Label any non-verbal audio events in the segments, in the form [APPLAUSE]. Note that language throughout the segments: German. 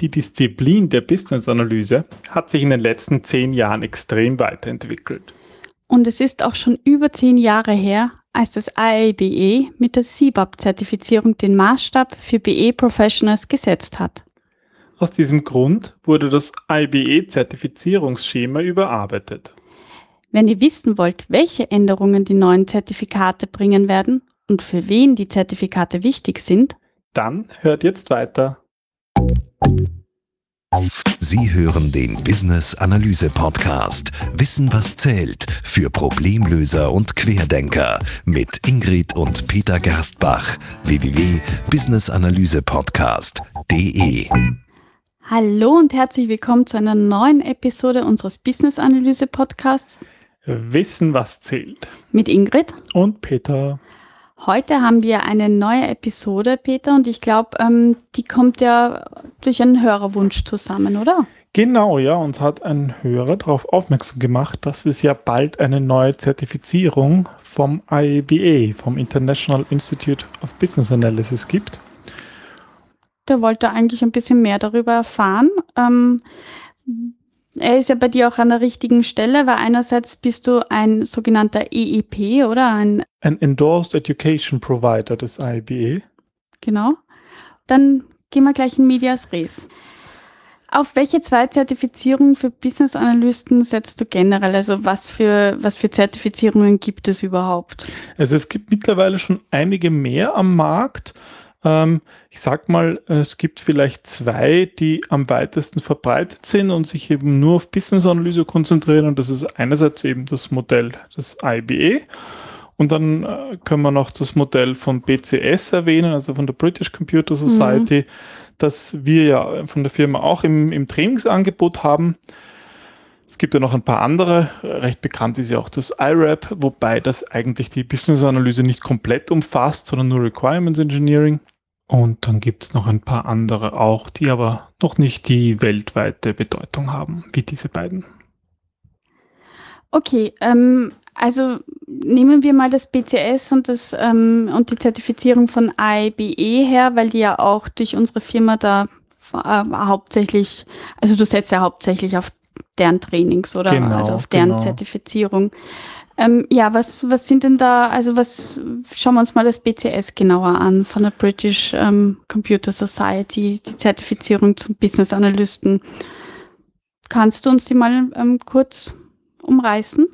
Die Disziplin der Business-Analyse hat sich in den letzten zehn Jahren extrem weiterentwickelt. Und es ist auch schon über zehn Jahre her, als das IABE mit der CBAP-Zertifizierung den Maßstab für BE-Professionals gesetzt hat. Aus diesem Grund wurde das IBE-Zertifizierungsschema überarbeitet. Wenn ihr wissen wollt, welche Änderungen die neuen Zertifikate bringen werden und für wen die Zertifikate wichtig sind, dann hört jetzt weiter. Sie hören den Business Analyse Podcast. Wissen was zählt für Problemlöser und Querdenker mit Ingrid und Peter Gerstbach. www.businessanalysepodcast.de Hallo und herzlich willkommen zu einer neuen Episode unseres Business Analyse Podcasts. Wissen was zählt. Mit Ingrid. Und Peter. Heute haben wir eine neue Episode, Peter, und ich glaube, ähm, die kommt ja durch einen Hörerwunsch zusammen, oder? Genau, ja, uns hat ein Hörer darauf aufmerksam gemacht, dass es ja bald eine neue Zertifizierung vom IABA, vom International Institute of Business Analysis gibt. Der wollte eigentlich ein bisschen mehr darüber erfahren. Ähm, er ist ja bei dir auch an der richtigen Stelle, weil einerseits bist du ein sogenannter EEP oder ein, Ein Endorsed Education Provider des IABA. genau. Dann gehen wir gleich in Medias Res. Auf welche zwei Zertifizierungen für Business Analysten setzt du generell? Also was für, was für Zertifizierungen gibt es überhaupt? Also es gibt mittlerweile schon einige mehr am Markt. Ähm, ich sag mal, es gibt vielleicht zwei, die am weitesten verbreitet sind und sich eben nur auf Business-Analyse konzentrieren. Und das ist einerseits eben das Modell des IBA. Und dann äh, können wir noch das Modell von BCS erwähnen, also von der British Computer Society, das wir ja von der Firma auch im, im Trainingsangebot haben. Es gibt ja noch ein paar andere. Recht bekannt ist ja auch das IRAP, wobei das eigentlich die Business-Analyse nicht komplett umfasst, sondern nur Requirements Engineering. Und dann gibt es noch ein paar andere auch, die aber noch nicht die weltweite Bedeutung haben, wie diese beiden. Okay, ähm, also nehmen wir mal das BCS und, das, ähm, und die Zertifizierung von IBE her, weil die ja auch durch unsere Firma da äh, hauptsächlich, also du setzt ja hauptsächlich auf deren Trainings oder Genau, also auf deren genau. Zertifizierung. Ähm, ja, was, was sind denn da, also was, schauen wir uns mal das BCS genauer an von der British ähm, Computer Society, die Zertifizierung zum Business Analysten. Kannst du uns die mal ähm, kurz umreißen?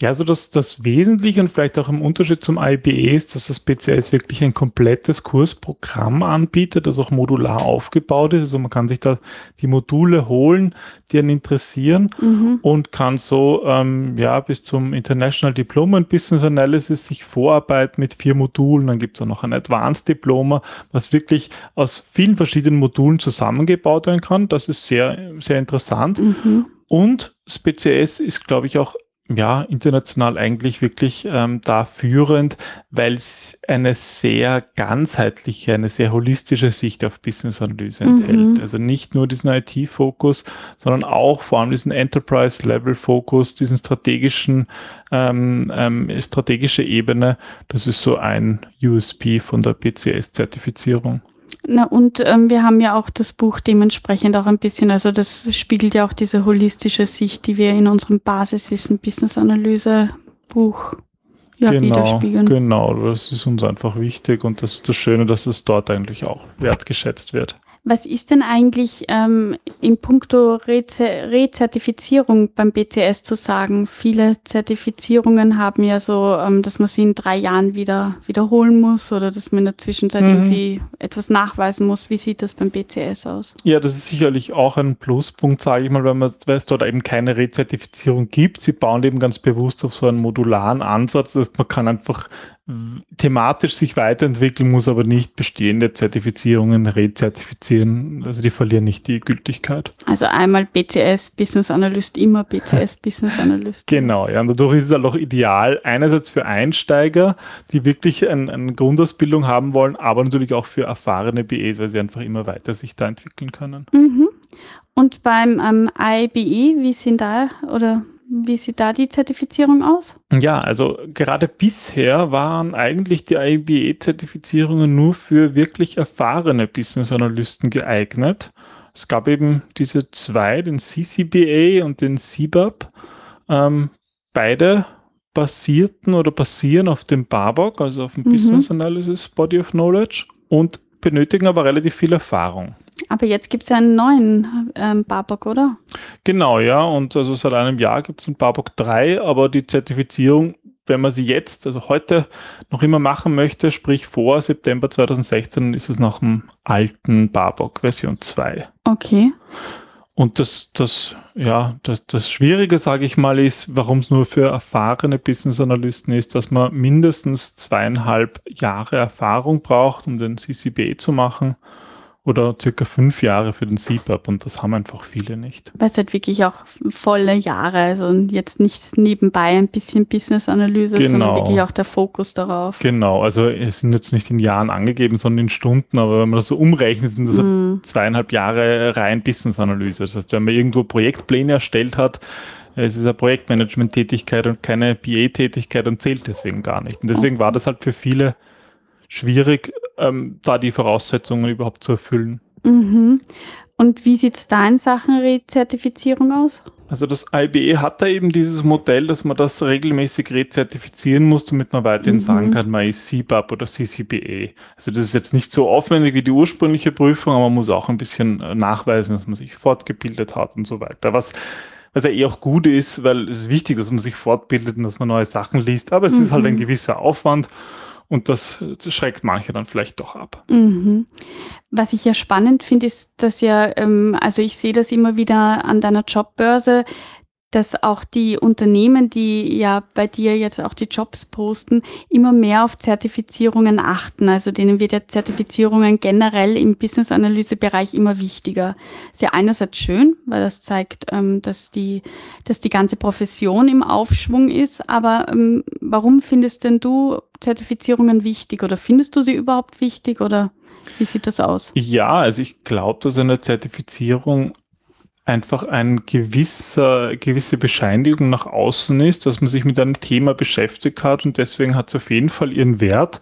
Ja, also das, das Wesentliche und vielleicht auch im Unterschied zum IBE ist, dass das BCS wirklich ein komplettes Kursprogramm anbietet, das auch modular aufgebaut ist. Also man kann sich da die Module holen, die einen interessieren Mhm. und kann so ähm, ja bis zum International Diploma in Business Analysis sich vorarbeiten mit vier Modulen. Dann gibt es auch noch ein Advanced Diploma, was wirklich aus vielen verschiedenen Modulen zusammengebaut werden kann. Das ist sehr, sehr interessant. Mhm. Und das BCS ist, glaube ich, auch ja, international eigentlich wirklich ähm, da führend, weil es eine sehr ganzheitliche, eine sehr holistische Sicht auf Business-Analyse Mhm. enthält. Also nicht nur diesen IT-Fokus, sondern auch vor allem diesen Enterprise-Level-Fokus, diesen strategischen, ähm, ähm, strategische Ebene. Das ist so ein USP von der BCS-Zertifizierung. Na und ähm, wir haben ja auch das Buch dementsprechend auch ein bisschen, also das spiegelt ja auch diese holistische Sicht, die wir in unserem Basiswissen Business Analyse Buch ja, genau, widerspiegeln. genau, das ist uns einfach wichtig und das ist das Schöne, dass es dort eigentlich auch wertgeschätzt wird. Was ist denn eigentlich ähm, in puncto Reze Rezertifizierung beim BCS zu sagen? Viele Zertifizierungen haben ja so, ähm, dass man sie in drei Jahren wieder wiederholen muss oder dass man in der Zwischenzeit Mhm. irgendwie etwas nachweisen muss. Wie sieht das beim BCS aus? Ja, das ist sicherlich auch ein Pluspunkt, sage ich mal, weil, man, weil es dort eben keine Rezertifizierung gibt. Sie bauen eben ganz bewusst auf so einen modularen Ansatz. Das heißt, man kann einfach thematisch sich weiterentwickeln, muss aber nicht bestehende Zertifizierungen rezertifizieren. Also die verlieren nicht die Gültigkeit. Also einmal BCS Business Analyst, immer BCS [LAUGHS] Business Analyst. Genau, ja. Und dadurch ist es halt auch ideal, einerseits für Einsteiger, die wirklich ein, eine Grundausbildung haben wollen, aber natürlich auch für erfahrene BEs, weil sie einfach immer weiter sich da entwickeln können. Mhm. Und beim ähm, IBE, wie sind da oder wie sieht da die Zertifizierung aus? Ja, also gerade bisher waren eigentlich die IBE-Zertifizierungen nur für wirklich erfahrene Business-Analysten geeignet. es gab eben diese zwei, den CCBA und den CBAP. Ähm, beide basierten oder basieren auf dem BABOK, also auf dem Mhm. Business Analysis Body of Knowledge und benötigen aber relativ viel Erfahrung. Aber jetzt gibt es ja einen neuen ähm, Babok, oder? Genau, ja, und also seit einem Jahr gibt es ein BABOK 3, aber die Zertifizierung, wenn man sie jetzt, also heute noch immer machen möchte, sprich vor September 2016, dann ist es nach dem alten BABOK Version 2. Okay. Und das, das, ja, das, das Schwierige, sage ich mal, ist, warum es nur für erfahrene Business Analysten ist, dass man mindestens zweieinhalb Jahre Erfahrung braucht, um den CCBA zu machen oder circa fünf Jahre für den CPAP und das haben einfach viele nicht. Weil es halt wirklich auch volle Jahre, also jetzt nicht nebenbei ein bisschen Business-Analyse, sondern Genau. wirklich auch der Fokus darauf. Genau, also es sind jetzt nicht in Jahren angegeben, sondern in Stunden, aber wenn man das so umrechnet, sind das Mhm. zweieinhalb Jahre rein Business-Analyse. Das heißt, wenn man irgendwo Projektpläne erstellt hat, es ist eine Projektmanagement-Tätigkeit und keine BA-Tätigkeit und zählt deswegen gar nicht. Und deswegen war das halt für viele schwierig, ähm, da die Voraussetzungen überhaupt zu erfüllen. Mhm. Und wie sieht es da in Sachen Rezertifizierung aus? Also das IBE hat da eben dieses Modell, dass man das regelmäßig rezertifizieren muss, damit man weiterhin Mhm. sagen kann, man ist CBAP oder CCBA. Also das ist jetzt nicht so aufwendig wie die ursprüngliche Prüfung, aber man muss auch ein bisschen äh, nachweisen, dass man sich fortgebildet hat und so weiter. Was, was ja eh auch gut ist, weil es ist wichtig, dass man sich fortbildet und dass man neue Sachen liest, aber es ist halt ein Mhm. gewisser Aufwand und das, schreckt manche dann vielleicht doch ab. Mhm. Was ich ja spannend finde, ist, dass ja, ähm, also ich sehe das immer wieder an deiner Jobbörse, dass auch die Unternehmen, die ja bei dir jetzt auch die Jobs posten, immer mehr auf Zertifizierungen achten. Also denen wird ja Zertifizierungen generell im Business-Analyse-Bereich immer wichtiger. Ist ja einerseits schön, weil das zeigt, ähm, dass, die, dass die ganze Profession im Aufschwung ist. Aber ähm, warum findest denn du Zertifizierungen wichtig oder findest du sie überhaupt wichtig oder wie sieht das aus? Ja, also ich glaube, dass eine Zertifizierung einfach ein gewisser, gewisse Bescheinigung nach außen ist, dass man sich mit einem Thema beschäftigt hat und deswegen hat es auf jeden Fall ihren Wert.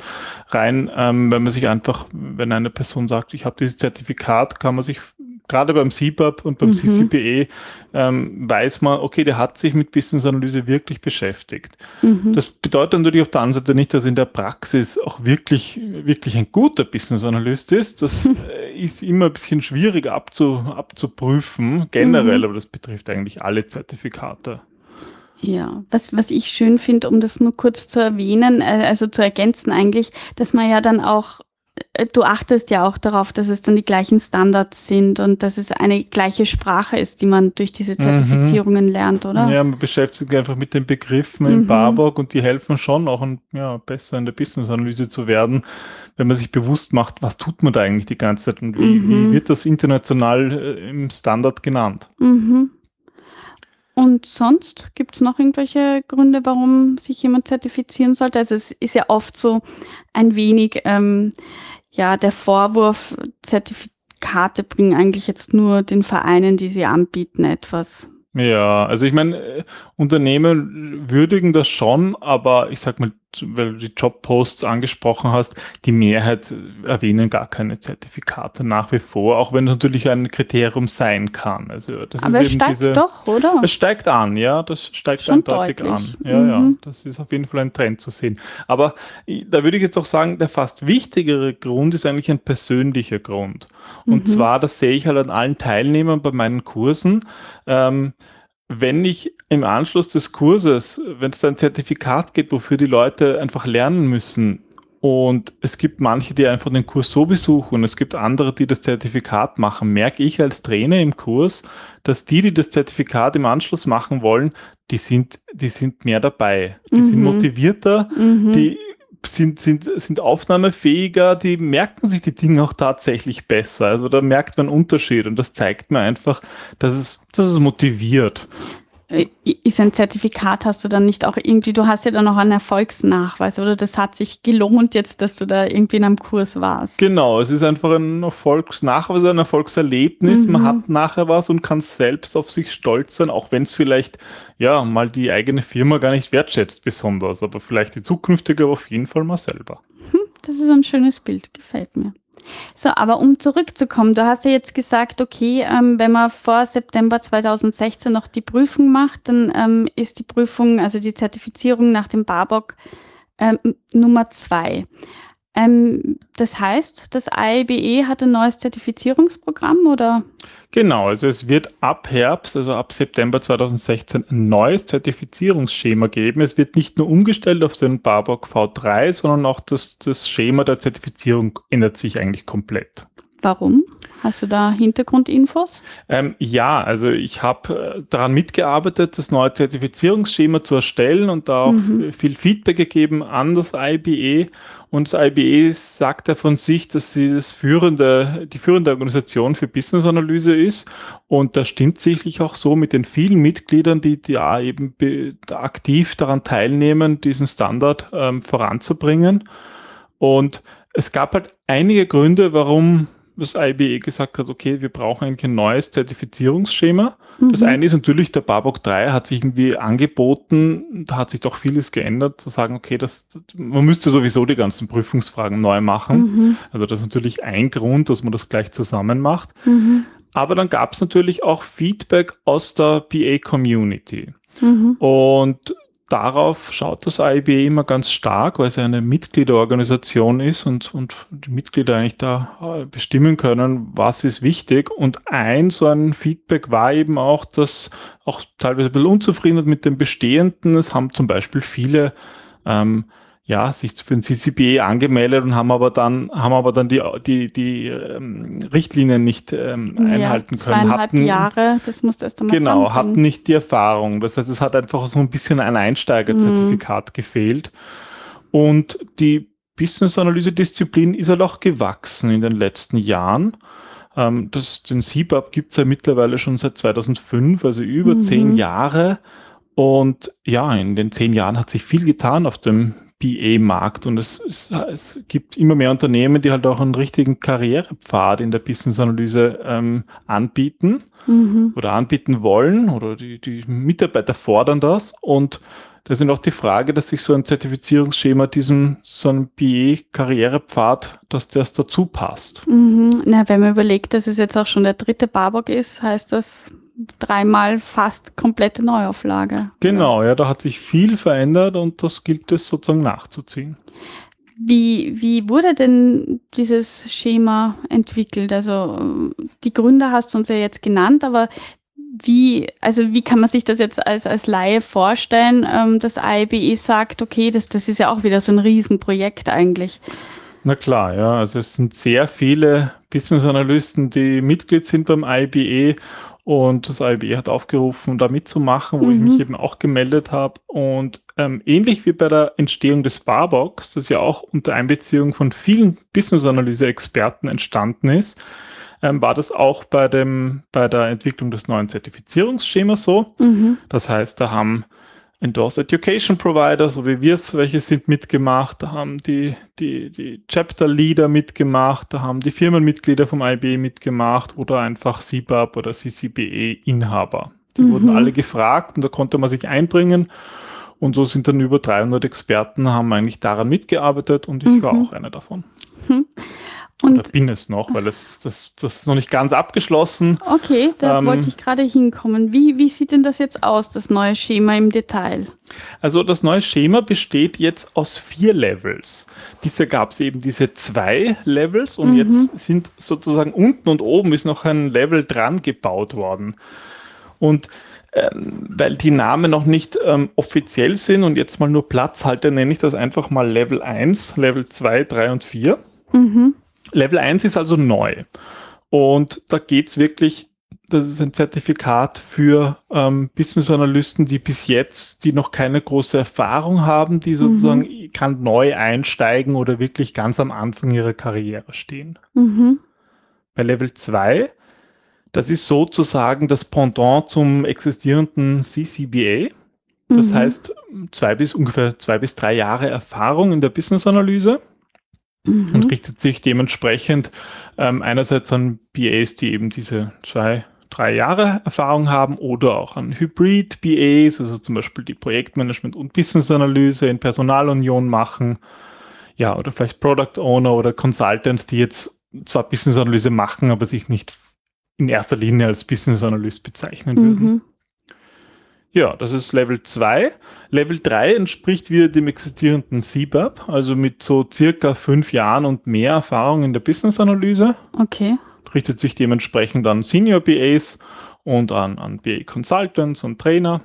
Rein, ähm, wenn man sich einfach, wenn eine Person sagt, ich habe dieses Zertifikat, kann man sich gerade beim CBAP und beim Mhm. CCBE ähm, weiß man, okay, der hat sich mit Business Analyse wirklich beschäftigt. Mhm. Das bedeutet natürlich auf der anderen Seite nicht, dass in der Praxis auch wirklich, wirklich ein guter Business Analyst ist. Das äh, ist immer ein bisschen schwierig abzu, abzuprüfen, generell, Mhm. aber das betrifft eigentlich alle Zertifikate. Ja, was, was ich schön finde, um das nur kurz zu erwähnen, äh, also zu ergänzen eigentlich, dass man ja dann auch, du achtest ja auch darauf, dass es dann die gleichen Standards sind und dass es eine gleiche Sprache ist, die man durch diese Zertifizierungen lernt, oder? Ja, man beschäftigt sich einfach mit den Begriffen Mhm. im Barbock und die helfen schon auch, um, ja, besser in der Business-Analyse zu werden, wenn man sich bewusst macht, was tut man da eigentlich die ganze Zeit und wie, Mhm. wie wird das international äh, im Standard genannt. Mhm. Und sonst gibt es noch irgendwelche Gründe, warum sich jemand zertifizieren sollte? Also es ist ja oft so ein wenig ähm, ja der Vorwurf, Zertifikate bringen eigentlich jetzt nur den Vereinen, die sie anbieten, etwas. Ja, also ich meine, äh, Unternehmen würdigen das schon, aber ich sag mal, weil du die Jobposts angesprochen hast, die Mehrheit äh, erwähnen gar keine Zertifikate nach wie vor, auch wenn es natürlich ein Kriterium sein kann. Also das Aber ist es eben steigt diese. doch, oder? Es steigt an, ja, das steigt Schon eindeutig deutlich. an. Ja, ja, Mhm. das ist auf jeden Fall ein Trend zu sehen. Aber da würde ich jetzt auch sagen, der fast wichtigere Grund ist eigentlich ein persönlicher Grund. Und Mhm. zwar, das sehe ich halt an allen Teilnehmern bei meinen Kursen. Ähm, wenn ich im Anschluss des Kurses, wenn es da ein Zertifikat gibt, wofür die Leute einfach lernen müssen, und es gibt manche, die einfach den Kurs so besuchen und es gibt andere, die das Zertifikat machen, merke ich als Trainer im Kurs, dass die, die das Zertifikat im Anschluss machen wollen, die sind, die sind mehr dabei. Die sind Mhm. motivierter, Mhm. die sind, sind, sind aufnahmefähiger, die merken sich die Dinge auch tatsächlich besser. Also da merkt man Unterschied und das zeigt mir einfach, dass es, dass es motiviert. Ist ein Zertifikat, hast du dann nicht auch irgendwie, du hast ja dann noch einen Erfolgsnachweis, oder? Das hat sich gelohnt jetzt, dass du da irgendwie in einem Kurs warst. Genau, es ist einfach ein Erfolgsnachweis, ein Erfolgserlebnis. Man Mhm. hat nachher was und kann selbst auf sich stolz sein, auch wenn es vielleicht ja mal die eigene Firma gar nicht wertschätzt besonders, aber vielleicht die zukünftige auf jeden Fall mal selber. Das ist ein schönes Bild, gefällt mir. So, aber um zurückzukommen, du hast ja jetzt gesagt, okay, ähm, wenn man vor September 2016 noch die Prüfung macht, dann ähm, ist die Prüfung, also die Zertifizierung nach dem BABOK ähm, Nummer zwei. Ähm, das heißt, das AIBE hat ein neues Zertifizierungsprogramm oder? Genau, also es wird ab Herbst, also ab September 2016 ein neues Zertifizierungsschema geben. Es wird nicht nur umgestellt auf den Barbock V3, sondern auch das, das Schema der Zertifizierung ändert sich eigentlich komplett. Warum? Hast du da Hintergrundinfos? Ähm, ja, also ich habe äh, daran mitgearbeitet, das neue Zertifizierungsschema zu erstellen und da auch mhm. viel Feedback gegeben an das IBE. Und das IBE sagt ja von sich, dass sie das führende, die führende Organisation für Business-Analyse ist. Und das stimmt sicherlich auch so mit den vielen Mitgliedern, die da eben aktiv daran teilnehmen, diesen Standard ähm, voranzubringen. Und es gab halt einige Gründe, warum das IBE gesagt hat, okay, wir brauchen eigentlich ein neues Zertifizierungsschema. Mhm. Das eine ist natürlich, der Barbock 3 hat sich irgendwie angeboten, da hat sich doch vieles geändert, zu sagen, okay, das, man müsste sowieso die ganzen Prüfungsfragen neu machen. Mhm. Also das ist natürlich ein Grund, dass man das gleich zusammen macht. Mhm. Aber dann gab es natürlich auch Feedback aus der BA-Community. Mhm. Und darauf schaut das AIB immer ganz stark, weil es eine Mitgliederorganisation ist und, und die Mitglieder eigentlich da äh, bestimmen können, was ist wichtig. Und ein so ein Feedback war eben auch, dass auch teilweise ein bisschen Unzufriedenheit mit dem Bestehenden. Es haben zum Beispiel viele ähm, ja, sich für den CCBA angemeldet und haben aber dann, haben aber dann die, die, die ähm, Richtlinien nicht ähm, einhalten ja, können. Hatten, Jahre, das musste erst einmal Genau, hatten nicht die Erfahrung. Das heißt, es hat einfach so ein bisschen ein Einsteigerzertifikat mhm. gefehlt. Und die Business-Analyse-Disziplin ist halt auch gewachsen in den letzten Jahren. Ähm, das, den CBAP gibt es ja mittlerweile schon seit 2005, also über mhm. zehn Jahre. Und ja, in den zehn Jahren hat sich viel getan auf dem BA-Markt und es, es, es, gibt immer mehr Unternehmen, die halt auch einen richtigen Karrierepfad in der Business-Analyse ähm, anbieten mhm. oder anbieten wollen oder die, die Mitarbeiter fordern das und da sind auch die Frage, dass sich so ein Zertifizierungsschema diesem so einem BE-Karrierepfad, dass das dazu passt. Mhm. Na, wenn man überlegt, dass es jetzt auch schon der dritte Barbock ist, heißt das dreimal fast komplette Neuauflage. Genau, oder? ja, da hat sich viel verändert und das gilt es sozusagen nachzuziehen. Wie, wie wurde denn dieses Schema entwickelt? Also die Gründe hast du uns ja jetzt genannt, aber wie, also wie kann man sich das jetzt als, als Laie vorstellen, ähm, dass IBE sagt, okay, das, das ist ja auch wieder so ein Riesenprojekt eigentlich. Na klar, ja, also es sind sehr viele Business Analysten, die Mitglied sind beim IBE und das AIB hat aufgerufen, da mitzumachen, wo mhm. ich mich eben auch gemeldet habe. Und ähm, ähnlich wie bei der Entstehung des Barbox, das ja auch unter Einbeziehung von vielen Business-Analyse-Experten entstanden ist, ähm, war das auch bei, dem, bei der Entwicklung des neuen Zertifizierungsschemas so. Mhm. Das heißt, da haben Endorsed Education Provider, so wie wir es welche sind, mitgemacht. Da haben die, die, die Chapter Leader mitgemacht, da haben die Firmenmitglieder vom IB mitgemacht oder einfach CBAP oder CCBE Inhaber. Die mhm. wurden alle gefragt und da konnte man sich einbringen. Und so sind dann über 300 Experten, haben eigentlich daran mitgearbeitet und ich mhm. war auch einer davon. Und Oder bin es noch, weil es, das, das ist noch nicht ganz abgeschlossen. Okay, da ähm, wollte ich gerade hinkommen. Wie, wie sieht denn das jetzt aus, das neue Schema im Detail? Also das neue Schema besteht jetzt aus vier Levels. Bisher gab es eben diese zwei Levels und mhm. jetzt sind sozusagen unten und oben ist noch ein Level dran gebaut worden. Und ähm, weil die Namen noch nicht ähm, offiziell sind und jetzt mal nur Platzhalter, nenne ich das einfach mal Level 1, Level 2, 3 und 4. Mhm. Level 1 ist also neu. Und da geht es wirklich, das ist ein Zertifikat für ähm, Business-Analysten, die bis jetzt, die noch keine große Erfahrung haben, die sozusagen mhm. kann neu einsteigen oder wirklich ganz am Anfang ihrer Karriere stehen. Mhm. Bei Level 2, das ist sozusagen das Pendant zum existierenden CCBA. Das mhm. heißt, zwei bis ungefähr zwei bis drei Jahre Erfahrung in der Business-Analyse mhm. und richtet sich dementsprechend ähm, einerseits an BAs, die eben diese zwei, drei Jahre Erfahrung haben oder auch an Hybrid-BAs, also zum Beispiel die Projektmanagement und Business-Analyse in Personalunion machen. Ja, oder vielleicht Product Owner oder Consultants, die jetzt zwar Business Analyse machen, aber sich nicht in erster Linie als Business Analyst bezeichnen würden. Ja, das ist Level 2. Level 3 entspricht wieder dem existierenden CBAP, also mit so circa fünf Jahren und mehr Erfahrung in der Business Analyse. Okay. Richtet sich dementsprechend an Senior BAs und an, an BA Consultants und Trainer.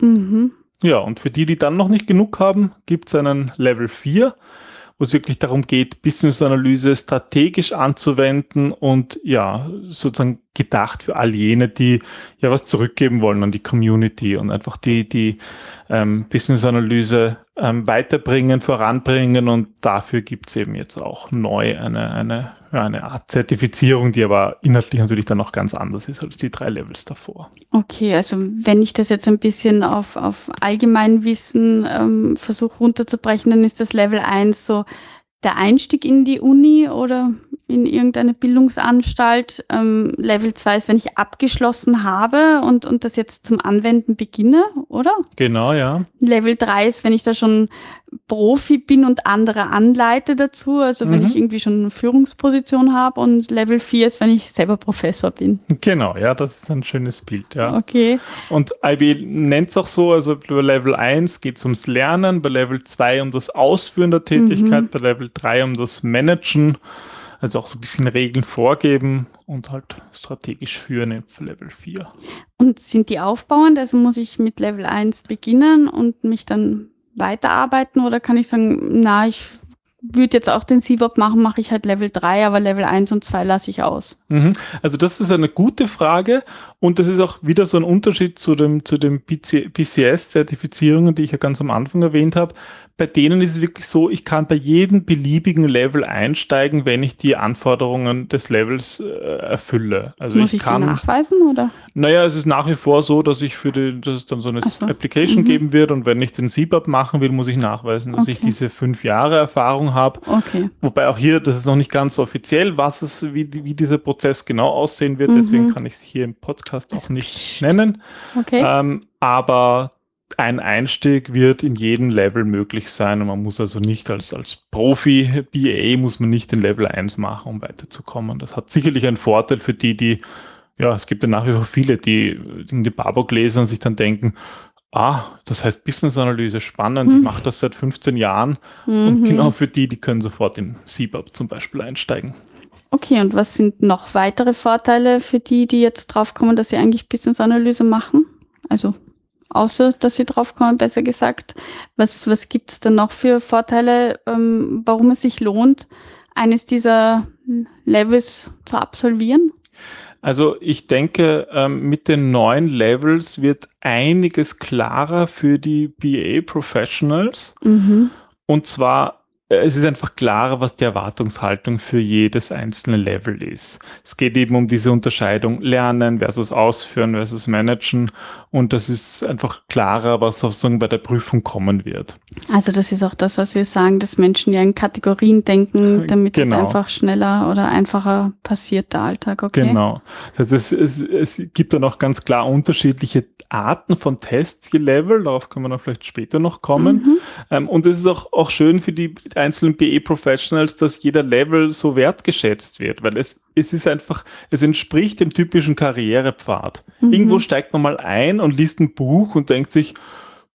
Mhm. Ja, und für die, die dann noch nicht genug haben, gibt es einen Level 4, wo es wirklich darum geht, Business-Analyse strategisch anzuwenden und ja, sozusagen gedacht für all jene, die ja was zurückgeben wollen an die Community und einfach die, die ähm, Business-Analyse ähm, weiterbringen, voranbringen und dafür gibt es eben jetzt auch neu eine, eine, eine Art Zertifizierung, die aber inhaltlich natürlich dann noch ganz anders ist als die drei Levels davor. Okay, also wenn ich das jetzt ein bisschen auf, auf Allgemeinwissen ähm, versuche runterzubrechen, dann ist das Level 1 so der Einstieg in die Uni oder in irgendeine Bildungsanstalt. Ähm, Level 2 ist, wenn ich abgeschlossen habe und, und das jetzt zum Anwenden beginne, oder? Genau, ja. Level 3 ist, wenn ich da schon Profi bin und andere anleite dazu, also wenn Mhm. ich irgendwie schon eine Führungsposition habe und Level 4 ist, wenn ich selber Professor bin. Genau, ja, das ist ein schönes Bild, ja. Okay. Und IB nennt es auch so, also bei Level 1 geht es ums Lernen, bei Level 2 um das Ausführen der Tätigkeit, Mhm. bei Level 3 um das Managen, also auch so ein bisschen Regeln vorgeben und halt strategisch führen in Level 4. Und sind die aufbauend? Also muss ich mit Level 1 beginnen und mich dann weiterarbeiten oder kann ich sagen, na, ich würde jetzt auch den CBOP machen, mache ich halt Level 3, aber Level 1 und 2 lasse ich aus. Mhm. Also das ist eine gute Frage und das ist auch wieder so ein Unterschied zu dem, zu den PCS-Zertifizierungen, die ich ja ganz am Anfang erwähnt habe. Bei denen ist es wirklich so, ich kann bei jedem beliebigen Level einsteigen, wenn ich die Anforderungen des Levels äh, erfülle. Also muss ich ich, kann nachweisen oder? Naja, es ist nach wie vor so, dass ich für die, dass es dann so eine so. Application Mhm. geben wird und wenn ich den CBAP machen will, muss ich nachweisen, dass ich Okay. diese fünf Jahre Erfahrung habe. Okay. Wobei auch hier, das ist noch nicht ganz so offiziell, was es, wie, wie dieser Prozess genau aussehen wird. Mhm. Deswegen kann ich es hier im Podcast auch Also, nicht pst. nennen. Okay. Ähm, aber ein Einstieg wird in jedem Level möglich sein und man muss also nicht als, als Profi BA muss man nicht den Level 1 machen, um weiterzukommen. Das hat sicherlich einen Vorteil für die, die, ja, es gibt ja nach wie vor viele, die in die Babok lesen und sich dann denken, ah, das heißt Business Analyse, spannend, ich Hm. mache das seit 15 Jahren und Mhm. genau für die, die können sofort in CBAP zum Beispiel einsteigen. Okay, und was sind noch weitere Vorteile für die, die jetzt draufkommen, dass sie eigentlich Business-Analyse machen? Also außer, dass sie draufkommen, besser gesagt. Was, was gibt es denn noch für Vorteile, ähm, warum es sich lohnt, eines dieser Levels zu absolvieren? Also ich denke, ähm, mit den neuen Levels wird einiges klarer für die BA Professionals. Mhm. Und zwar, es ist einfach klarer, was die Erwartungshaltung für jedes einzelne Level ist. Es geht eben um diese Unterscheidung Lernen versus Ausführen versus Managen. Und das ist einfach klarer, was sozusagen bei der Prüfung kommen wird. Also das ist auch das, was wir sagen, dass Menschen ja in Kategorien denken, damit Genau. es einfach schneller oder einfacher passiert, der Alltag, okay? Genau. Das heißt, es, es, es gibt dann auch ganz klar unterschiedliche Arten von Tests je Level. Darauf können wir noch vielleicht später noch kommen. Mhm. Ähm, und es ist auch, auch schön für die einzelnen BE-Professionals, dass jeder Level so wertgeschätzt wird, weil es, es ist einfach, es entspricht dem typischen Karrierepfad. Mhm. Irgendwo steigt man mal ein und liest ein Buch und denkt sich,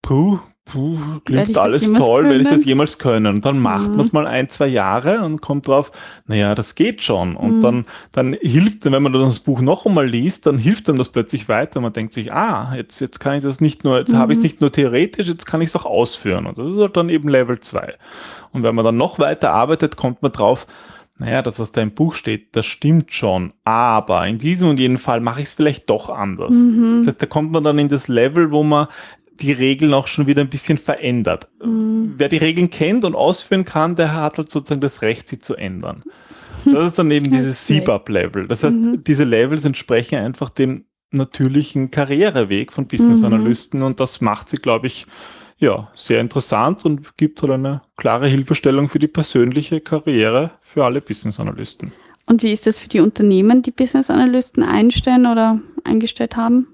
puh, puh, klingt alles toll, werde ich können? das jemals können? Und dann macht Mhm. man es mal ein, zwei Jahre und kommt drauf, naja, das geht schon. Und Mhm. dann, dann hilft, wenn man dann das Buch noch einmal liest, dann hilft einem das plötzlich weiter. Man denkt sich, ah, jetzt, jetzt kann ich das nicht nur, jetzt habe ich es Mhm. nicht nur theoretisch, jetzt kann ich es auch ausführen. Und das ist halt dann eben Level 2. Und wenn man dann noch weiter arbeitet, kommt man drauf, naja, das, was da im Buch steht, das stimmt schon. Aber in diesem und jedem Fall mache ich es vielleicht doch anders. Mhm. Das heißt, da kommt man dann in das Level, wo man die Regeln auch schon wieder ein bisschen verändert. Mhm. Wer die Regeln kennt und ausführen kann, der hat halt sozusagen das Recht, sie zu ändern. Das ist dann eben [LAUGHS] dieses. CBAP-Level. Das heißt, Mhm. diese Levels entsprechen einfach dem natürlichen Karriereweg von Business-Analysten und das macht sie, glaube ich, ja, sehr interessant und gibt halt eine klare Hilfestellung für die persönliche Karriere für alle Business-Analysten. Und wie ist das für die Unternehmen, die Business-Analysten einstellen oder eingestellt haben?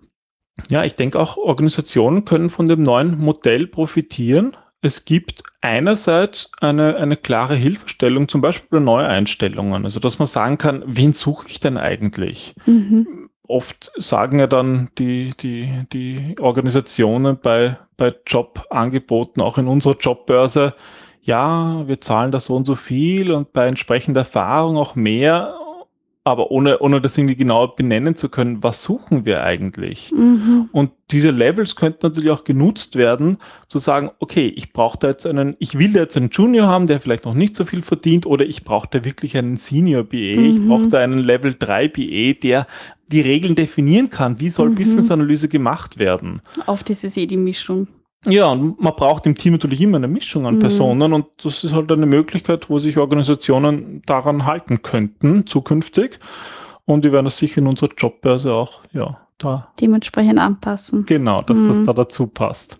Ja, ich denke auch Organisationen können von dem neuen Modell profitieren. es gibt einerseits eine, eine klare Hilfestellung, zum Beispiel bei Neueinstellungen. Also, dass man sagen kann, wen suche ich denn eigentlich? Mhm. Oft sagen ja dann die, die, die Organisationen bei, bei Jobangeboten, auch in unserer Jobbörse, ja, wir zahlen da so und so viel und bei entsprechender Erfahrung auch mehr aber ohne, ohne das irgendwie genau benennen zu können, was suchen wir eigentlich? Mhm. Und diese Levels könnten natürlich auch genutzt werden, zu sagen, okay, ich brauche da jetzt einen, ich will da jetzt einen Junior haben, der vielleicht noch nicht so viel verdient, oder ich brauche da wirklich einen Senior BA, ich Mhm. brauche da einen Level 3 BA, der die Regeln definieren kann. Wie soll Mhm. Business Analyse gemacht werden? Oft ist es eh die Mischung. Ja, und man braucht im Team natürlich immer eine Mischung an Mhm. Personen und das ist halt eine Möglichkeit, wo sich Organisationen daran halten könnten zukünftig. Und wir werden das sicher in unserer Jobbörse auch, ja, da Dementsprechend anpassen. genau, dass das Mhm. da dazu passt.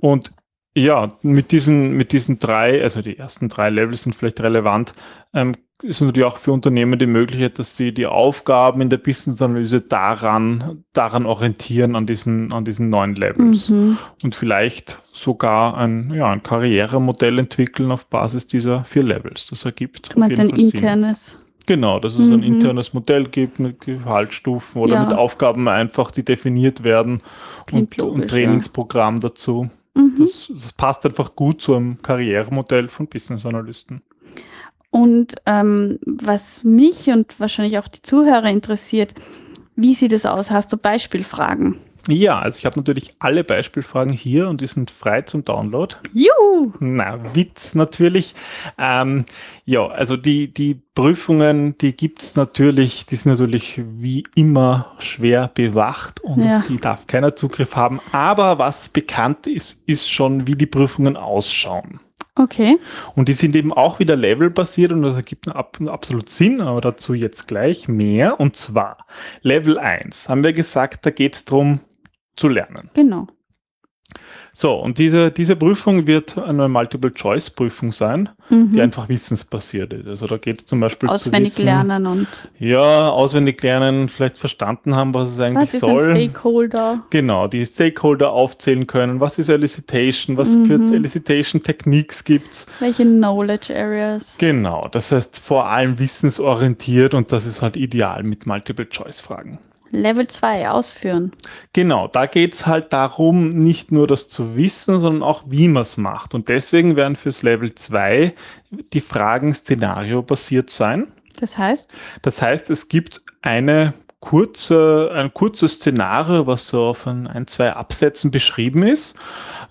Und ja, mit diesen, mit diesen drei, also die ersten drei Levels sind vielleicht relevant, ähm, ist natürlich auch für Unternehmen die Möglichkeit, dass sie die Aufgaben in der Business-Analyse daran, daran orientieren, an diesen, an diesen neuen Levels Mhm. und vielleicht sogar ein, ja, ein Karrieremodell entwickeln auf Basis dieser vier Levels. Das ergibt Du meinst ein Fall Sinn. internes. Genau, dass es ein Mhm. internes Modell gibt mit Gehaltsstufen oder Ja. mit Aufgaben einfach, die definiert werden Klingt und, und logisch, Trainingsprogramm dazu. Mhm. Das, das passt einfach gut zu einem Karrieremodell von Business Analysten. Und ähm, was mich und wahrscheinlich auch die Zuhörer interessiert, wie sieht es aus? Hast du Beispielfragen? Ja, also ich habe natürlich alle Beispielfragen hier und die sind frei zum Download. Juhu! Na, Witz natürlich. Ähm, ja, also die, die Prüfungen, die gibt's natürlich, die sind natürlich wie immer schwer bewacht und Ja. die darf keiner Zugriff haben. Aber was bekannt ist, ist schon, wie die Prüfungen ausschauen. Okay. Und die sind eben auch wieder levelbasiert und das ergibt ab, absolut Sinn, aber dazu jetzt gleich mehr. Und zwar Level 1 haben wir gesagt, da geht es darum zu lernen. Genau. So, und diese, diese Prüfung wird eine Multiple-Choice-Prüfung sein, Mhm. die einfach wissensbasiert ist. Also da geht es zum Beispiel Auswendig zu wissen, lernen und Ja, auswendig lernen, vielleicht verstanden haben, was es eigentlich was ist ein soll. Stakeholder? Genau, die Stakeholder aufzählen können. Was ist Elicitation? Was Mhm. für Elicitation-Techniques gibt's? Welche Knowledge Areas? Genau, das heißt vor allem wissensorientiert und das ist halt ideal mit Multiple-Choice-Fragen. Level 2 ausführen. Genau, da geht's halt darum, nicht nur das zu wissen, sondern auch, wie man es macht. Und deswegen werden fürs Level 2 die Fragen szenariobasiert sein. Das heißt, Das heißt, es gibt eine kurze, ein kurzes Szenario, was so auf ein, ein zwei Absätzen beschrieben ist.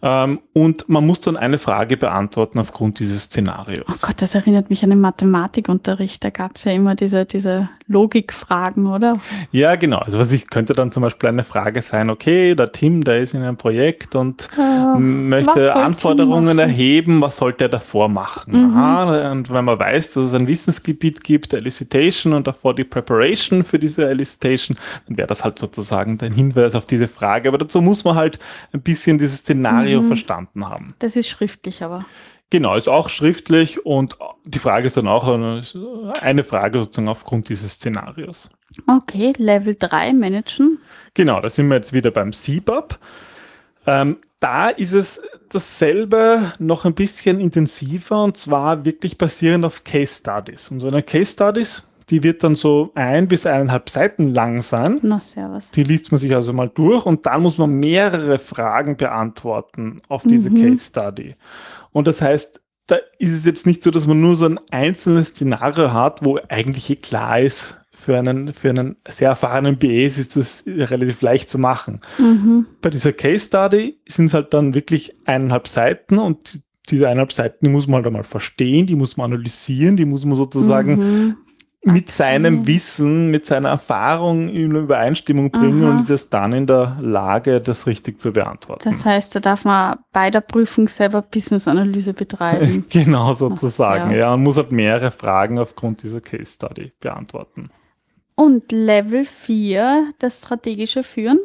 Ähm, und man muss dann eine Frage beantworten aufgrund dieses Szenarios. oh Gott, das erinnert mich an den Mathematikunterricht. Da gab es ja immer diese, diese Logikfragen, oder? Ja, genau. Also was ich könnte dann zum Beispiel eine Frage sein, okay, der Tim, der ist in einem Projekt und Äh, möchte Anforderungen erheben, was sollte er davor machen? Mhm. Aha, und wenn man weiß, dass es ein Wissensgebiet gibt, Elicitation und davor die Preparation für diese Elicitation, dann wäre das halt sozusagen der Hinweis auf diese Frage. Aber dazu muss man halt ein bisschen dieses Szenario Mhm. verstanden haben. Das ist schriftlich aber. Genau, ist auch schriftlich und die Frage ist dann auch eine, eine Frage sozusagen aufgrund dieses Szenarios. Okay, Level 3 managen. Genau, da sind wir jetzt wieder beim CBAP. Ähm, da ist es dasselbe noch ein bisschen intensiver und zwar wirklich basierend auf Case Studies. Und so eine Case Studies, die wird dann so ein bis eineinhalb Seiten lang sein. Na, servus. Die liest man sich also mal durch und dann muss man mehrere Fragen beantworten auf diese Mhm. Case Study. Und das heißt, da ist es jetzt nicht so, dass man nur so ein einzelnes Szenario hat, wo eigentlich eh klar ist, für einen, für einen sehr erfahrenen BS ist das relativ leicht zu machen. Mhm. Bei dieser Case Study sind es halt dann wirklich eineinhalb Seiten und diese eineinhalb Seiten, die muss man halt einmal verstehen, die muss man analysieren, die muss man sozusagen Mhm. Mit seinem. Wissen, mit seiner Erfahrung in Übereinstimmung bringen Aha. und ist erst dann in der Lage, das richtig zu beantworten. Das heißt, da darf man bei der Prüfung selber Business-Analyse betreiben. [LAUGHS] genau sozusagen. ja. Ja, man muss halt mehrere Fragen aufgrund dieser Case Study beantworten. Und Level 4, das strategische Führen.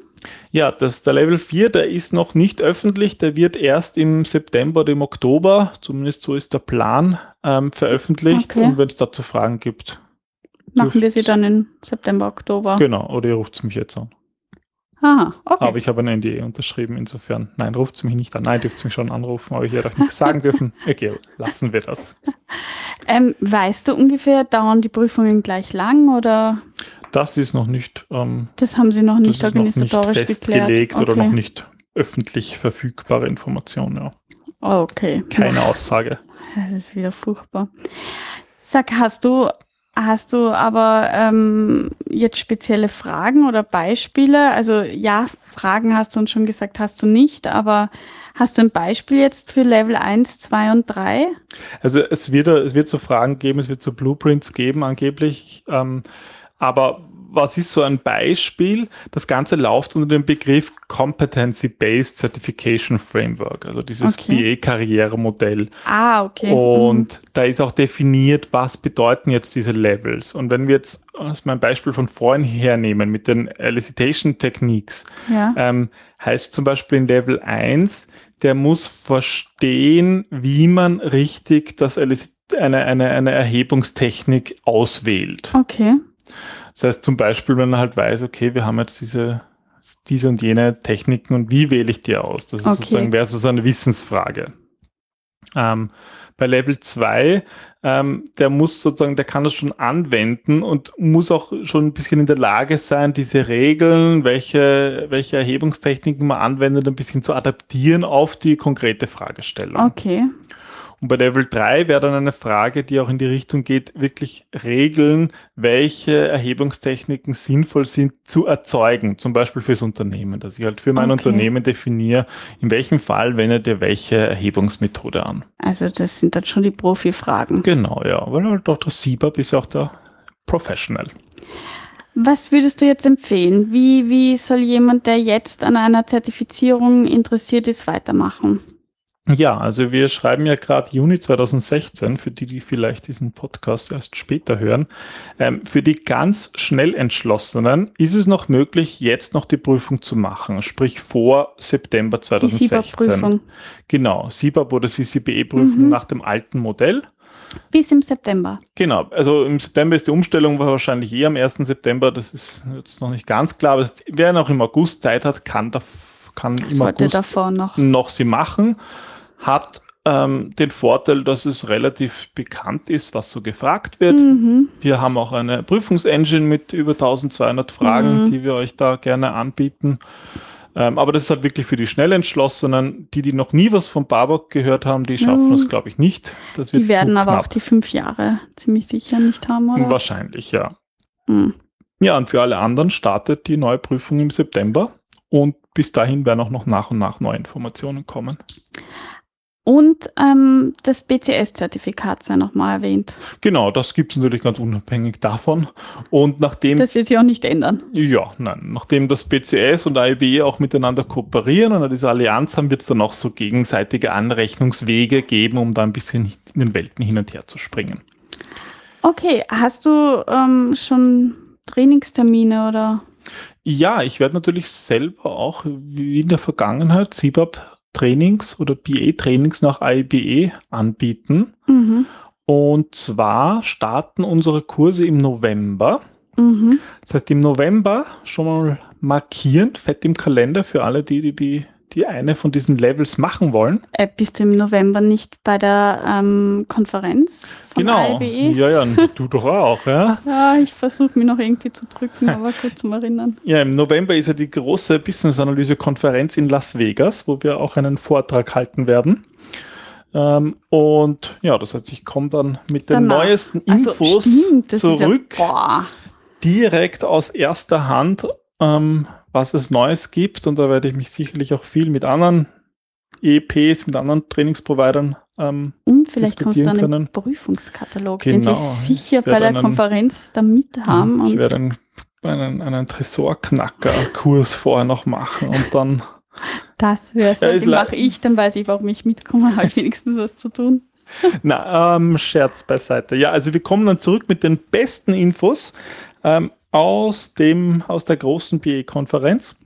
Ja, das, der Level 4, der ist noch nicht öffentlich, der wird erst im September oder im Oktober, zumindest so ist der Plan, ähm, veröffentlicht. Okay. Und wenn es dazu Fragen gibt, Machen wir sie dann im September, Oktober. genau, oder ihr ruft mich jetzt an. Aha, okay. Aber ich habe eine NDA unterschrieben, insofern, nein, ruft mich nicht an. Nein, dürft mich schon anrufen, aber ich werde euch nichts sagen dürfen. [LAUGHS] Okay, lassen wir das. [LAUGHS] Ähm, weißt du ungefähr, dauern die Prüfungen gleich lang oder Das ist noch nicht, ähm, das haben sie noch das nicht ist noch nicht organisatorisch festgelegt oder Okay. noch nicht öffentlich verfügbare Information. Ja. Okay. Keine Aussage. Das ist wieder furchtbar. Sag, hast du, hast du aber ähm, jetzt spezielle Fragen oder Beispiele? Also ja, Fragen hast du uns schon gesagt, hast du nicht, aber hast du ein Beispiel jetzt für Level 1, 2 und 3? Also es wird, es wird so Fragen geben, es wird so Blueprints geben angeblich. Ähm, aber was ist so ein Beispiel? Das Ganze läuft unter dem Begriff Competency-Based Certification Framework, also dieses Okay. BA-Karrieremodell. Ah, okay. Und da ist auch definiert, was bedeuten jetzt diese Levels. Und wenn wir jetzt aus meinem Beispiel von vorhin hernehmen mit den Elicitation Techniques, Mhm. Ja. ähm, heißt zum Beispiel in Level 1, der muss verstehen, wie man richtig das eine, eine, eine Erhebungstechnik auswählt. Okay. Das heißt zum Beispiel, wenn er halt weiß, okay, wir haben jetzt diese, diese und jene Techniken und wie wähle ich die aus? Das ist Okay. sozusagen wäre so eine Wissensfrage. Ähm, bei Level 2, ähm, der muss sozusagen, der kann das schon anwenden und muss auch schon ein bisschen in der Lage sein, diese Regeln, welche, welche Erhebungstechniken man anwendet, ein bisschen zu adaptieren auf die konkrete Fragestellung. Okay. Und bei Level 3 wäre dann eine Frage, die auch in die Richtung geht, wirklich Regeln, welche Erhebungstechniken sinnvoll sind zu erzeugen, zum Beispiel fürs Unternehmen, dass ich halt für mein Okay. Unternehmen definiere, in welchem Fall wendet ihr welche Erhebungsmethode an. Also das sind dann schon die Profi-Fragen. Genau, ja, weil halt auch der SIBAP ist ja auch der Professional. Was würdest du jetzt empfehlen? Wie, wie soll jemand, der jetzt an einer Zertifizierung interessiert ist, weitermachen? Ja, also wir schreiben ja gerade Juni 2016, für die, die vielleicht diesen Podcast erst später hören. Ähm, für die ganz schnell entschlossenen ist es noch möglich, jetzt noch die Prüfung zu machen, sprich vor September Die 2016. SIBA-Prüfung. Genau, SIBAP oder CCBE-Prüfung Mhm. nach dem alten Modell. Bis im September. Genau, also im September ist die Umstellung wahrscheinlich eh am 1. September, das ist jetzt noch nicht ganz klar, aber wer noch im August Zeit hat, kann, da, kann im August noch sie machen, hat ähm, den Vorteil, dass es relativ bekannt ist, was so gefragt wird. Mhm. Wir haben auch eine Prüfungsengine mit über 1200 Fragen, Mhm. die wir euch da gerne anbieten. Ähm, aber das ist halt wirklich für die Schnellentschlossenen. Die, die noch nie was von Barbock gehört haben, die schaffen Mhm. das, glaube ich, nicht. Das wird Die werden aber auch die fünf Jahre ziemlich sicher nicht haben, oder? Wahrscheinlich, ja. Mhm. Ja, und für alle anderen startet die neue Prüfung im September. Und bis dahin werden auch noch nach und nach neue Informationen kommen. Und ähm, das BCS-Zertifikat sei nochmal erwähnt. Genau, das gibt es natürlich ganz unabhängig davon. Und nachdem, Das wird sich auch nicht ändern. ja, nein, nachdem das BCS und AIB auch miteinander kooperieren und diese Allianz haben, wird es dann auch so gegenseitige Anrechnungswege geben, um da ein bisschen in den Welten hin und her zu springen. Okay, hast du ähm, schon Trainingstermine oder? Ja, ich werde natürlich selber auch wie in der Vergangenheit CBAP Trainings oder BA-Trainings nach AIBE anbieten. Mhm. Und zwar starten unsere Kurse im November. Mhm. Das heißt, im November schon mal markieren, fett im Kalender für alle, die, die, die, die eine von diesen Levels machen wollen. Äh, bist du im November nicht bei der ähm, Konferenz von genau. IBE? Ja, ja, du doch auch, ja. [LAUGHS] Ja, ich versuche mich noch irgendwie zu drücken, [LAUGHS] aber gut zum Erinnern. Ja, im November ist ja die große Business-Analyse-Konferenz in Las Vegas, wo wir auch einen Vortrag halten werden. Ähm, und ja, das heißt, ich komme dann mit den Danach. neuesten Also, Infos stimmt, zurück. Ja, direkt aus erster Hand, ähm, was es Neues gibt. Und da werde ich mich sicherlich auch viel mit anderen EPs, mit anderen Trainingsprovidern. Ähm, Und vielleicht kommst du an den können. Prüfungskatalog, den Genau, sie sicher ich bei der einen- Konferenz da mit haben. ich werde einen, einen, einen Tresorknacker-Kurs vorher noch machen und dann. [LAUGHS] das wäre Ja, ist den mache ich, dann weiß ich, warum ich mitkomme, habe ich wenigstens was zu tun. [LAUGHS] Na, ähm, Scherz beiseite. Ja, also wir kommen dann zurück mit den besten Infos ähm, aus, dem, aus der großen BA-Konferenz.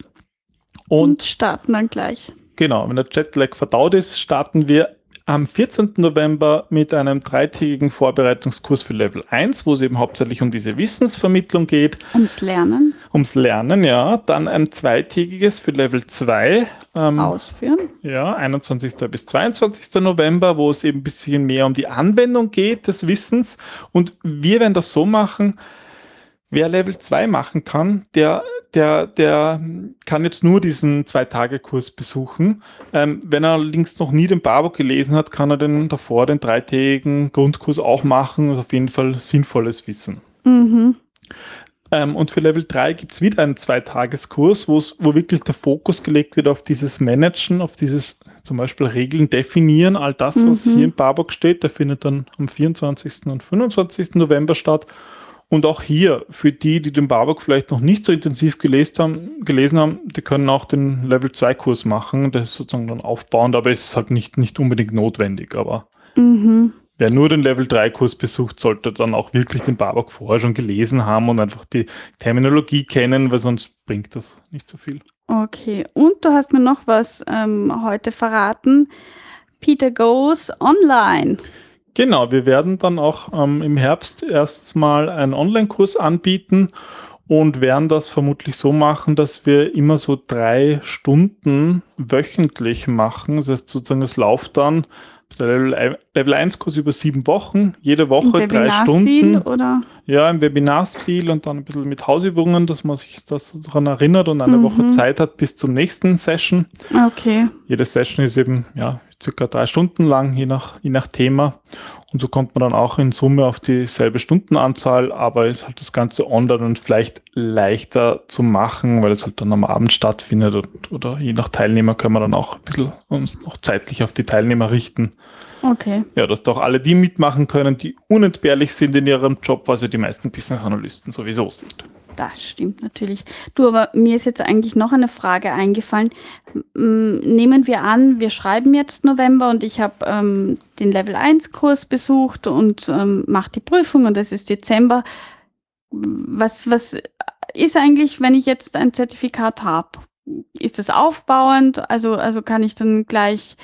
Und, Und starten dann gleich. Genau, wenn der Jetlag verdaut ist, starten wir am 14. November mit einem dreitägigen Vorbereitungskurs für Level 1, wo es eben hauptsächlich um diese Wissensvermittlung geht. Ums Lernen. Ums Lernen, ja. Dann ein zweitägiges für Level 2. Ähm, Ausführen. Ja, 21. bis 22. November, wo es eben ein bisschen mehr um die Anwendung geht des Wissens. Und wir werden das so machen, wer Level 2 machen kann, der der, der kann jetzt nur diesen Zwei-Tage-Kurs besuchen. Ähm, wenn er allerdings noch nie den Barbock gelesen hat, kann er den davor, den dreitägigen Grundkurs auch machen. Das ist auf jeden Fall sinnvolles Wissen. Mhm. Ähm, und für Level 3 gibt es wieder einen Zweitageskurs, wo wirklich der Fokus gelegt wird auf dieses Managen, auf dieses zum Beispiel Regeln definieren, all das, was mhm. hier im Barbock steht. Der findet dann am 24. und 25. November statt. Und auch hier, für die, die den Barbock vielleicht noch nicht so intensiv gelesen haben, gelesen haben, die können auch den Level 2 Kurs machen. Das ist sozusagen dann aufbauend, aber es ist halt nicht, nicht unbedingt notwendig. Aber mhm. wer nur den Level 3 Kurs besucht, sollte dann auch wirklich den Barbock vorher schon gelesen haben und einfach die Terminologie kennen, weil sonst bringt das nicht so viel. Okay, und du hast mir noch was ähm, heute verraten. Peter Goes Online. Genau, wir werden dann auch ähm, im Herbst erstmal einen Online-Kurs anbieten und werden das vermutlich so machen, dass wir immer so drei Stunden wöchentlich machen. Das heißt sozusagen, es läuft dann der Level 1 Kurs über sieben Wochen, jede Woche drei Stunden. Oder? Ja, im Webinarstil und dann ein bisschen mit Hausübungen, dass man sich das daran erinnert und eine mhm. Woche Zeit hat bis zur nächsten Session. Okay. Jede Session ist eben ja, circa drei Stunden lang, je nach, je nach Thema. Und so kommt man dann auch in Summe auf dieselbe Stundenanzahl, aber ist halt das Ganze online und vielleicht leichter zu machen, weil es halt dann am Abend stattfindet und, oder je nach Teilnehmer können wir dann auch ein bisschen uns noch zeitlich auf die Teilnehmer richten. Okay. Ja, dass doch alle die mitmachen können, die unentbehrlich sind in ihrem Job, was ja die meisten Business Analysten sowieso sind. Das stimmt natürlich. Du, aber mir ist jetzt eigentlich noch eine Frage eingefallen. Nehmen wir an, wir schreiben jetzt November und ich habe ähm, den Level 1 Kurs besucht und ähm, mache die Prüfung und es ist Dezember. Was, was ist eigentlich, wenn ich jetzt ein Zertifikat habe? Ist das aufbauend? Also, also kann ich dann gleich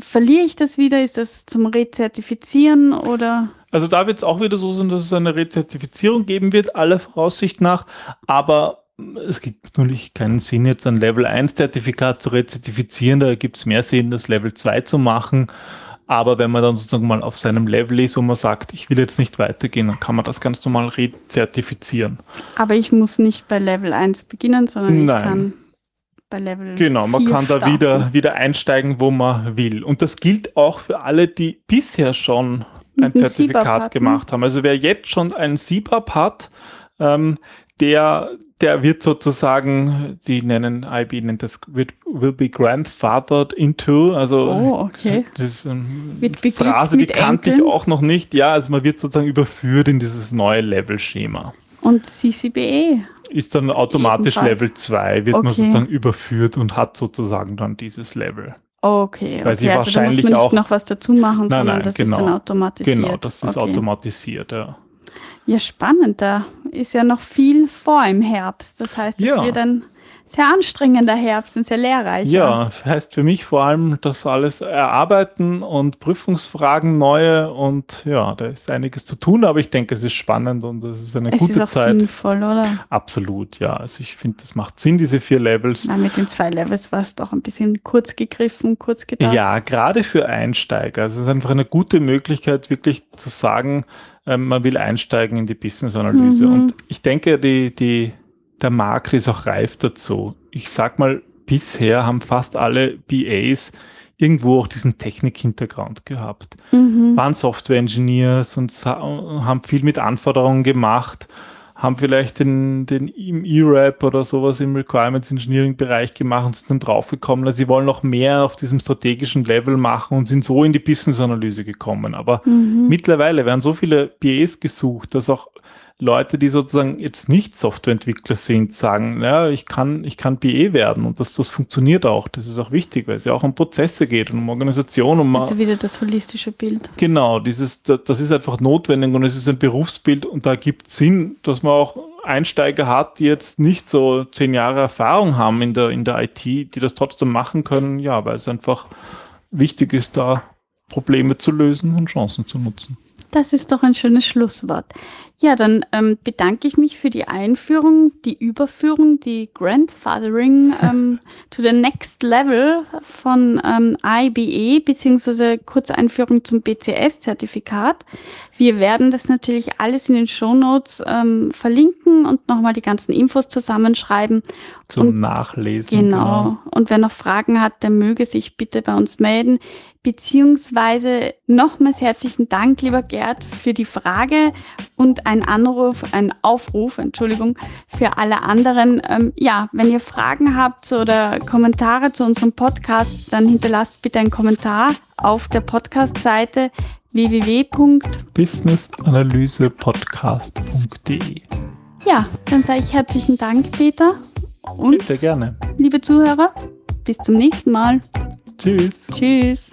verliere ich das wieder? Ist das zum Rezertifizieren oder? Also da wird es auch wieder so sein, dass es eine Rezertifizierung geben wird, aller Voraussicht nach. Aber es gibt natürlich keinen Sinn, jetzt ein Level 1 Zertifikat zu rezertifizieren. Da gibt es mehr Sinn, das Level 2 zu machen. Aber wenn man dann sozusagen mal auf seinem Level ist und man sagt, ich will jetzt nicht weitergehen, dann kann man das ganz normal rezertifizieren. Aber ich muss nicht bei Level 1 beginnen, sondern Nein. ich kann bei Level Genau, man kann da wieder, wieder einsteigen, wo man will. Und das gilt auch für alle, die bisher schon ein Zertifikat gemacht haben. Also wer jetzt schon ein CBAP hat, ähm, der, der wird sozusagen, die nennen, IB nennt das, wird, will be grandfathered into, also oh, okay. das ist eine Phrase, die kannte Enkeln. ich auch noch nicht. Ja, also man wird sozusagen überführt in dieses neue Level-Schema. Und CCBE ist dann automatisch Ebenfalls. Level 2, wird okay. man sozusagen überführt und hat sozusagen dann dieses Level. Okay, Weil okay. also wahrscheinlich da muss man auch, nicht noch was dazu machen, nein, sondern nein, das genau, ist dann automatisiert. Genau, das ist okay. automatisiert, ja. Ja, spannend. Da ist ja noch viel vor im Herbst. Das heißt, es ja. wird dann sehr anstrengender Herbst und sehr lehrreich. Ja, heißt für mich vor allem das alles erarbeiten und Prüfungsfragen neue und ja, da ist einiges zu tun, aber ich denke, es ist spannend und es ist eine es gute ist auch Zeit. sinnvoll, oder? Absolut, ja. Also ich finde, das macht Sinn, diese vier Levels. Na, mit den zwei Levels war es doch ein bisschen kurz gegriffen, kurz gedacht. Ja, gerade für Einsteiger. Also es ist einfach eine gute Möglichkeit, wirklich zu sagen, ähm, man will einsteigen in die Business-Analyse. Mhm. Und ich denke, die, die der Markt ist auch reif dazu. Ich sag mal, bisher haben fast alle BAs irgendwo auch diesen Technik-Hintergrund gehabt. Mhm. Waren Software-Engineers und haben viel mit Anforderungen gemacht, haben vielleicht den, den im E-Rap oder sowas im Requirements Engineering Bereich gemacht und sind dann draufgekommen, dass sie wollen noch mehr auf diesem strategischen Level machen und sind so in die Business-Analyse gekommen. Aber mhm. mittlerweile werden so viele BAs gesucht, dass auch Leute, die sozusagen jetzt nicht Softwareentwickler sind, sagen, ja, ich kann, ich kann BE werden und das, das funktioniert auch. Das ist auch wichtig, weil es ja auch um Prozesse geht und um Organisation. Um also wieder das holistische Bild. Genau, dieses, das, das ist einfach notwendig und es ist ein Berufsbild und da gibt es Sinn, dass man auch Einsteiger hat, die jetzt nicht so zehn Jahre Erfahrung haben in der, in der IT, die das trotzdem machen können, ja, weil es einfach wichtig ist, da Probleme zu lösen und Chancen zu nutzen. Das ist doch ein schönes Schlusswort. Ja, dann ähm, bedanke ich mich für die Einführung, die Überführung, die Grandfathering ähm, [LAUGHS] to the next level von ähm, IBE beziehungsweise Kurzeinführung zum BCS-Zertifikat. Wir werden das natürlich alles in den Shownotes ähm, verlinken und nochmal die ganzen Infos zusammenschreiben. Zum und, Nachlesen. Genau. genau. Und wer noch Fragen hat, der möge sich bitte bei uns melden. Beziehungsweise nochmals herzlichen Dank, lieber Gerd, für die Frage und ein Anruf, ein Aufruf, Entschuldigung, für alle anderen. Ähm, ja, wenn ihr Fragen habt oder Kommentare zu unserem Podcast, dann hinterlasst bitte einen Kommentar auf der Podcast-Seite www.businessanalysepodcast.de. Ja, dann sage ich herzlichen Dank, Peter. Und Bitte gerne. Liebe Zuhörer, bis zum nächsten Mal. Tschüss. Tschüss.